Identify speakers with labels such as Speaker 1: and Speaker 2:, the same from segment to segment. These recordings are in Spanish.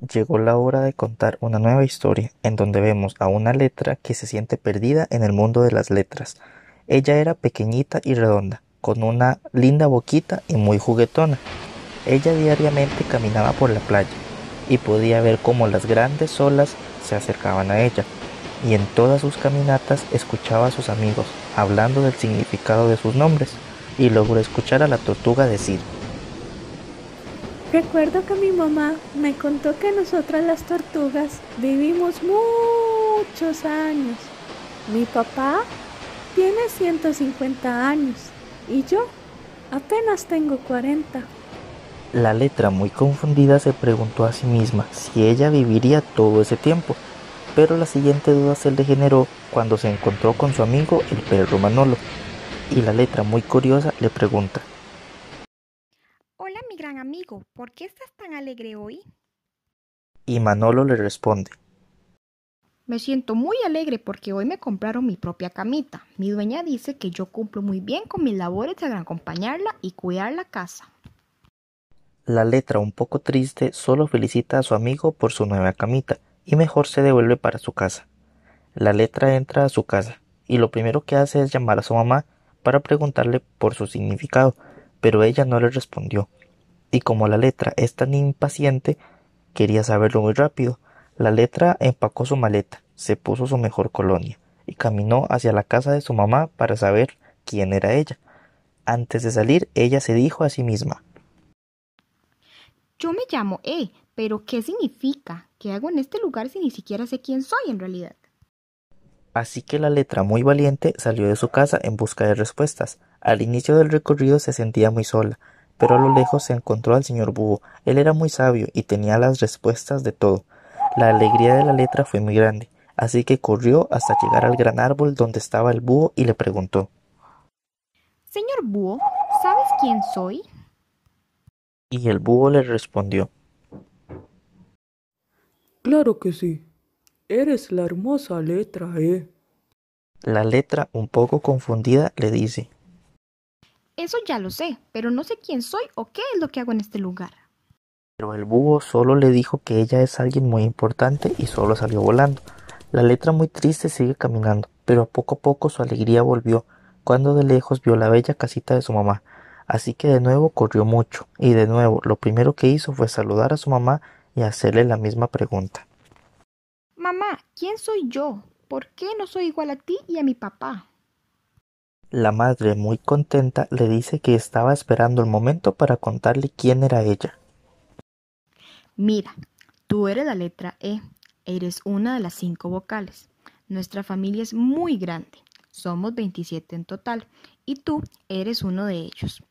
Speaker 1: Llegó la hora de contar una nueva historia, en donde vemos a una letra que se siente perdida en el mundo de las letras. Ella era pequeñita y redonda, con una linda boquita y muy juguetona. Ella diariamente caminaba por la playa y podía ver cómo las grandes olas se acercaban a ella, y en todas sus caminatas escuchaba a sus amigos hablando del significado de sus nombres, y logró escuchar a la tortuga decir
Speaker 2: Recuerdo que mi mamá me contó que nosotras las tortugas vivimos muchos años. Mi papá tiene 150 años y yo apenas tengo 40.
Speaker 1: La letra, muy confundida, se preguntó a sí misma si ella viviría todo ese tiempo, pero la siguiente duda se le generó cuando se encontró con su amigo el perro Manolo, y la letra, muy curiosa, le pregunta
Speaker 3: amigo, ¿por qué estás tan alegre hoy?
Speaker 1: Y Manolo le responde.
Speaker 3: Me siento muy alegre porque hoy me compraron mi propia camita. Mi dueña dice que yo cumplo muy bien con mis labores de acompañarla y cuidar la casa.
Speaker 1: La letra, un poco triste, solo felicita a su amigo por su nueva camita y mejor se devuelve para su casa. La letra entra a su casa y lo primero que hace es llamar a su mamá para preguntarle por su significado, pero ella no le respondió. Y como la letra es tan impaciente, quería saberlo muy rápido. La letra empacó su maleta, se puso su mejor colonia y caminó hacia la casa de su mamá para saber quién era ella. Antes de salir, ella se dijo a sí misma
Speaker 3: Yo me llamo E, pero ¿qué significa? ¿Qué hago en este lugar si ni siquiera sé quién soy en realidad?
Speaker 1: Así que la letra muy valiente salió de su casa en busca de respuestas. Al inicio del recorrido se sentía muy sola, pero a lo lejos se encontró al señor Búho. Él era muy sabio y tenía las respuestas de todo. La alegría de la letra fue muy grande, así que corrió hasta llegar al gran árbol donde estaba el búho y le preguntó
Speaker 3: Señor Búho, ¿sabes quién soy?
Speaker 1: Y el búho le respondió
Speaker 4: Claro que sí. Eres la hermosa letra E.
Speaker 1: La letra, un poco confundida, le dice
Speaker 3: Eso ya lo sé, pero no sé quién soy o qué es lo que hago en este lugar.
Speaker 1: Pero el búho solo le dijo que ella es alguien muy importante y solo salió volando. La letra muy triste sigue caminando, pero poco a poco su alegría volvió cuando de lejos vio la bella casita de su mamá. Así que de nuevo corrió mucho, y de nuevo lo primero que hizo fue saludar a su mamá y hacerle la misma pregunta.
Speaker 3: Mamá, ¿quién soy yo? ¿Por qué no soy igual a ti y a mi papá?
Speaker 1: La madre, muy contenta, le dice que estaba esperando el momento para contarle quién era ella.
Speaker 3: Mira, tú eres la letra E, eres una de las cinco vocales. Nuestra familia es muy grande, somos 27 en total, y tú eres uno de ellos.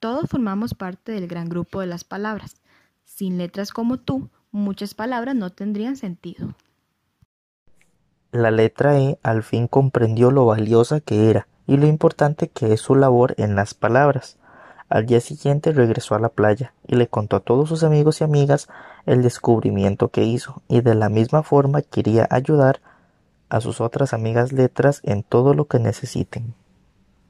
Speaker 3: Todos formamos parte del gran grupo de las palabras. Sin letras como tú, muchas palabras no tendrían sentido.
Speaker 1: La letra E al fin comprendió lo valiosa que era y lo importante que es su labor en las palabras. Al día siguiente regresó a la playa y le contó a todos sus amigos y amigas el descubrimiento que hizo y de la misma forma quería ayudar a sus otras amigas letras en todo lo que necesiten.